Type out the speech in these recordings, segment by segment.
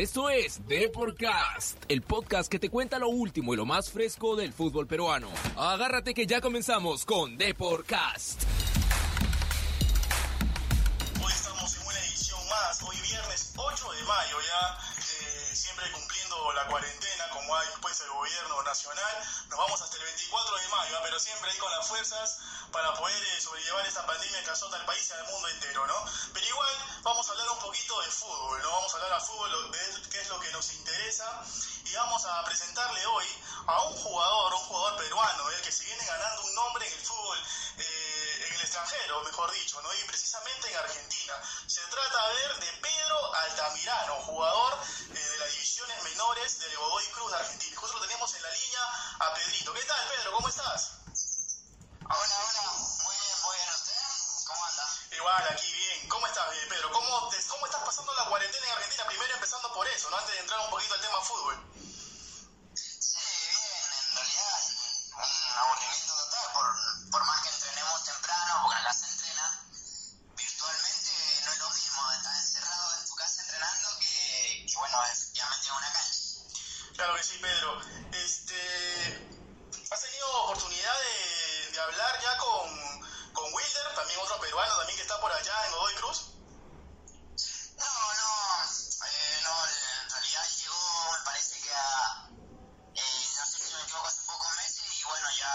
Esto es Deporcast, el podcast que te cuenta lo último y lo más fresco del fútbol peruano. Agárrate que ya comenzamos con Deporcast. Hoy estamos en una edición más, hoy viernes 8 de mayo ya cumpliendo la cuarentena, como hay pues el gobierno nacional. Nos vamos hasta el 24 de mayo, ¿eh? pero siempre ahí con las fuerzas para poder eh, sobrellevar esta pandemia que azota al país y al mundo entero, ¿no? Pero igual vamos a hablar un poquito de fútbol, ¿no? Vamos a hablar a fútbol, de qué es lo que nos interesa, y vamos a presentarle hoy a un jugador, un jugador peruano, el que se viene ganando un nombre en el fútbol extranjero, mejor dicho, ¿no? Y precisamente en Argentina. Se trata a ver de Pedro Altamirano, jugador eh, de las divisiones menores del Godoy Cruz de Argentina. Justo lo tenemos en la línea a Pedrito. ¿Qué tal, Pedro? ¿Cómo estás? Hola, hola. Muy bien, muy bien. ¿Usted? ¿Cómo anda? Igual, aquí bien. ¿Cómo estás, eh, Pedro? ¿Cómo, te, ¿Cómo estás pasando la cuarentena en Argentina? Primero empezando por eso, ¿no? Antes de entrar un poquito al tema fútbol. ya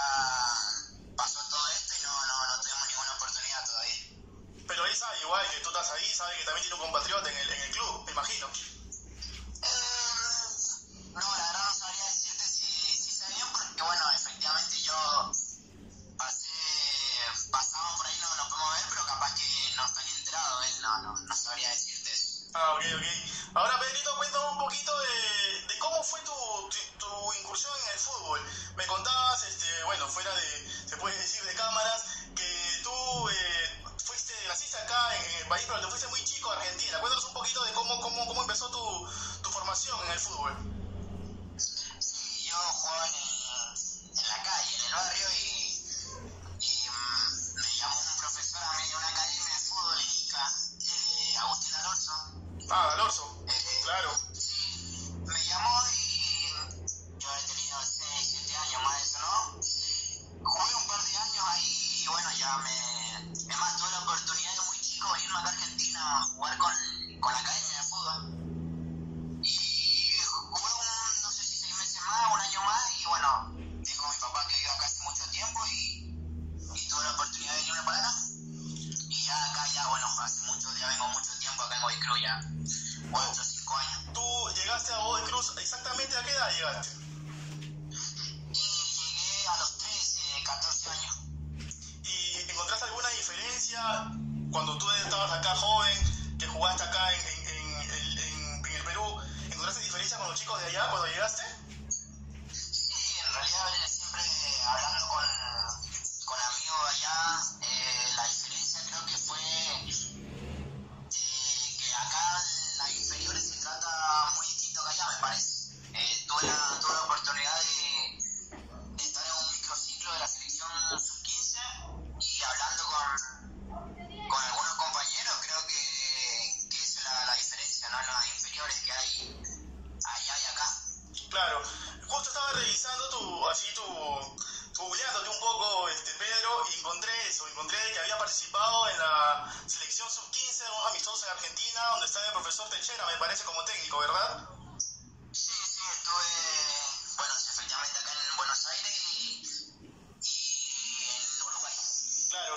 down.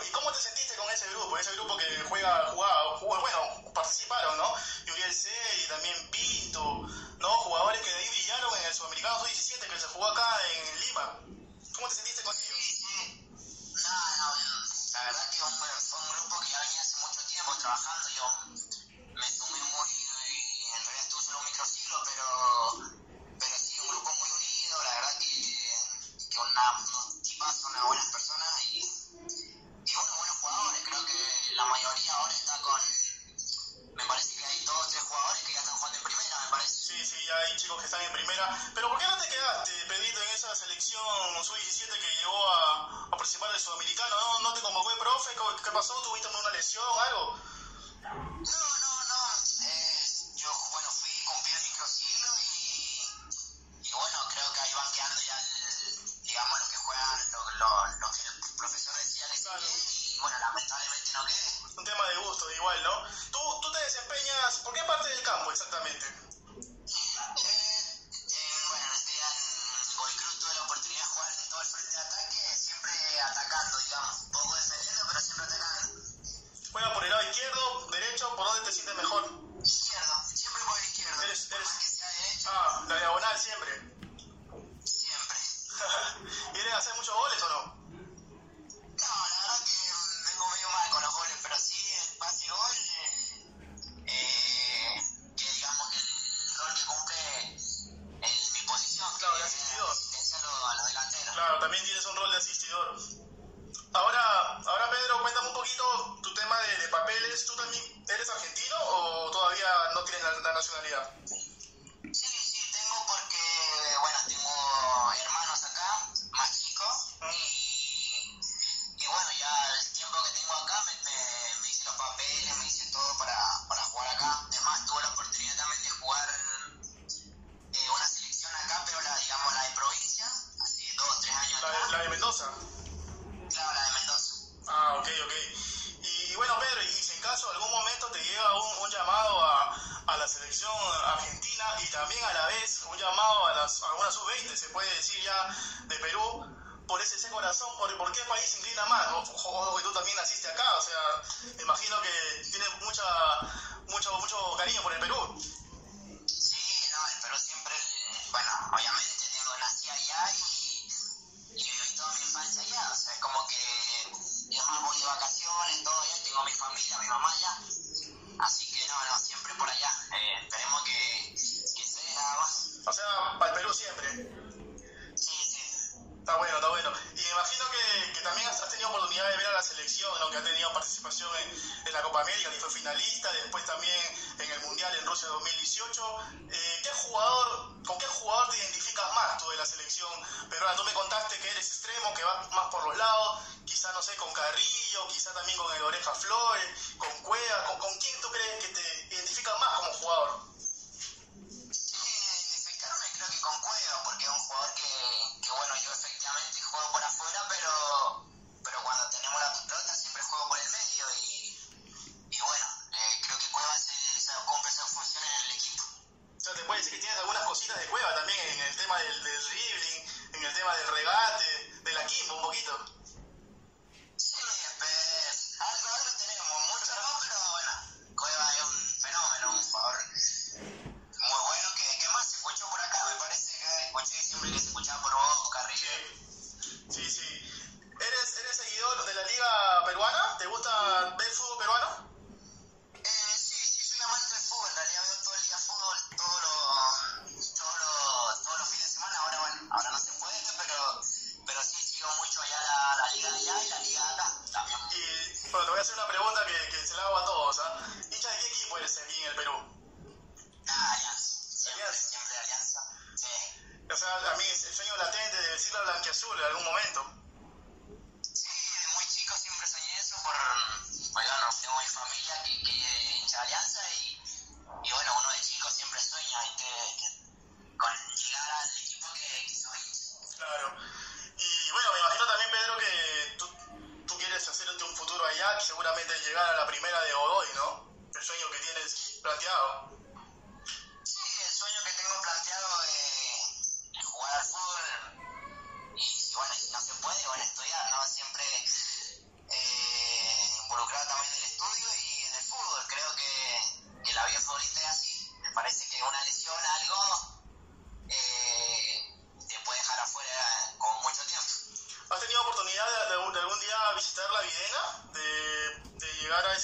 ¿y cómo te sentiste con ese grupo? Ese grupo que juega, jugaba, jugaba bueno, participaron, ¿no? Yuriel C y también Pinto, ¿no? Jugadores que de ahí brillaron en el Sudamericano 17 que se jugó acá en Lima. ¿Cómo te sentiste con ellos? profe? ¿Qué pasó? ¿Tuviste una lesión o algo? No, no, no. Eh, yo, bueno, fui, cumplí el microciclo y, y bueno, creo que ahí van quedando ya, el, digamos, los que juegan, lo, lo, lo, que el profesor decía que claro. y bueno, lamentablemente no quedé. Un tema de gusto, igual, ¿no? ¿Tú, tú te desempeñas, ¿por qué parte del campo exactamente? Eh, eh, bueno este tuve la oportunidad de jugar en todo el frente de ataque siempre atacando, digamos. Juega por el lado izquierdo, derecho, ¿por dónde te sientes mejor? Izquierdo, siempre por izquierdo. Ah, la diagonal siempre. Siempre. ¿Quieres hacer muchos goles o no? No, la verdad que vengo medio mal con los goles, pero sí el pase y gol. Eh, eh que digamos que el rol que cumple en mi posición. Claro, de asistidor. A los delanteros. Claro, también tienes un rol de asistidor. eres argentino o todavía no tienes la, la nacionalidad? alguna sub-20, se puede decir ya, de Perú, por ese, ese corazón, por, por, qué país inclina más, ¿no? Ojo que tú también naciste acá, o sea, me imagino que tienes mucha, mucho, mucho cariño por el Perú. Sí, no, el Perú siempre, bueno, obviamente tengo, nací allá y, y viví toda mi infancia allá, o sea, es como que, yo más, voy de vacaciones, todo allá, tengo mi familia, mi mamá allá, finalista, después también en el Mundial en Rusia 2018. Eh, ¿qué jugador, ¿Con qué jugador te identificas más tú de la selección peruana? Tú me contaste que eres extremo, que vas más por los lados, quizá, no sé, con Carrillo, quizá también con el Oreja Flores, con Cueva, ¿con, con quién tú crees que te identificas más como jugador? tema del, del en el tema del regate, de la quimba un poquito.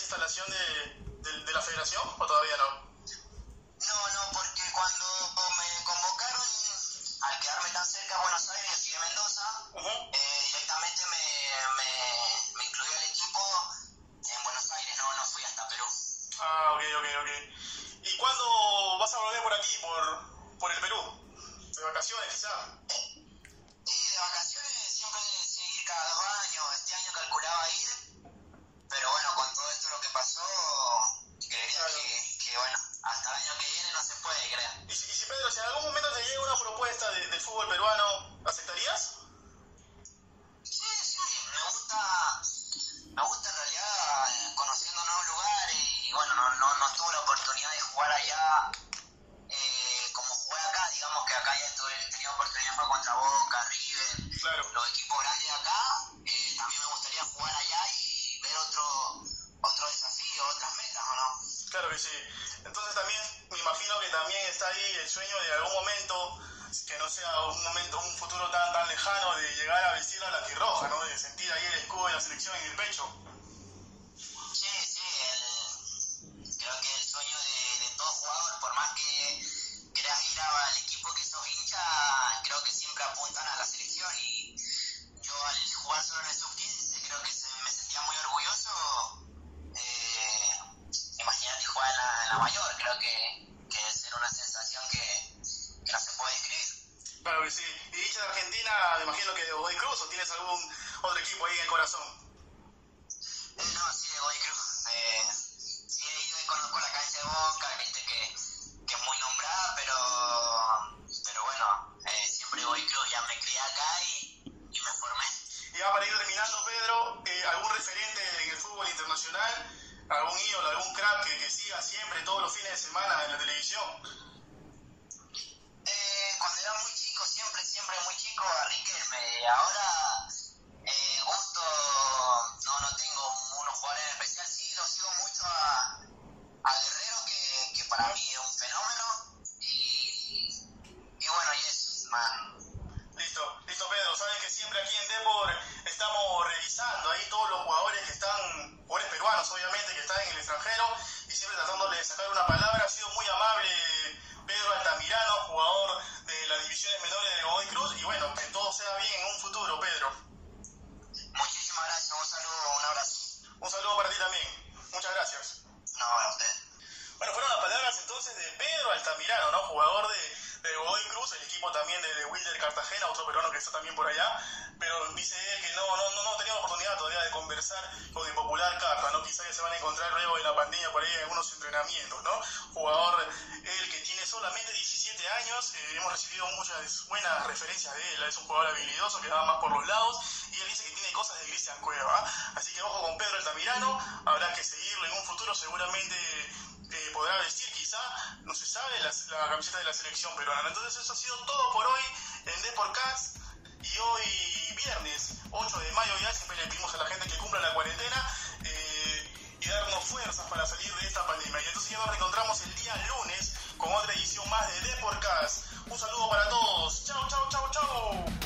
instalación de, de, la federación o todavía no? No, no, porque cuando me convocaron, al quedarme tan cerca a Buenos Aires, yo de Mendoza, eh, directamente me, me, incluí al equipo en Buenos Aires, no, no fui hasta Perú. Ah, ok, ok, ok. ¿Y cuándo vas a volver por aquí, por, por el Perú? ¿De vacaciones quizá? Imagino que de Godoy Cruz o tienes algún otro equipo ahí en el corazón. No, sí, de Godoy Cruz. Eh, sí, he ido y conozco la cancha de Boca, viste que, que es muy nombrada, pero, pero bueno, eh, siempre Godoy Cruz, ya me crié acá y, y me formé. Y ya para ir terminando, Pedro, eh, ¿algún referente en el fútbol internacional? ¿Algún ídolo, algún crack que, que siga siempre todos los fines de semana en la televisión? Siempre, muy chico, a Riquelme. Ahora, eh, gusto, no, no tengo unos jugadores en especial, sí, lo sigo mucho a, Guerrero, que, que para mí es un fenómeno. Y, y bueno, y eso, man. Listo, listo Pedro, sabes que siempre aquí en Depor estamos revisando ahí todos los jugadores que están, jugadores peruanos obviamente, que están en el extranjero y siempre tratándole de sacar una palabra. Cartagena, otro peruano que está también por allá. Pero dice él que no, no, no, no tenido oportunidad todavía de conversar con el popular Carta, ¿no? Quizás ya se van a encontrar luego de la pandemia por ahí en algunos entrenamientos, ¿no? Jugador, él que tiene solamente 17 años, eh, hemos recibido muchas buenas referencias de él, es un jugador habilidoso que va más por los lados y él dice que tiene cosas de Cristian Cueva. ¿ah? Así que ojo con Pedro Altamirano, habrá que seguirlo en un futuro seguramente eh, podrá vestir camiseta de la selección peruana. Entonces eso ha sido todo por hoy en Deporcast y hoy viernes 8 de mayo ya siempre le pedimos a la gente que cumpla la cuarentena eh, y darnos fuerzas para salir de esta pandemia. Y entonces ya nos reencontramos el día lunes con otra edición más de Deporcast. Un saludo para todos. Chau, chao chao chao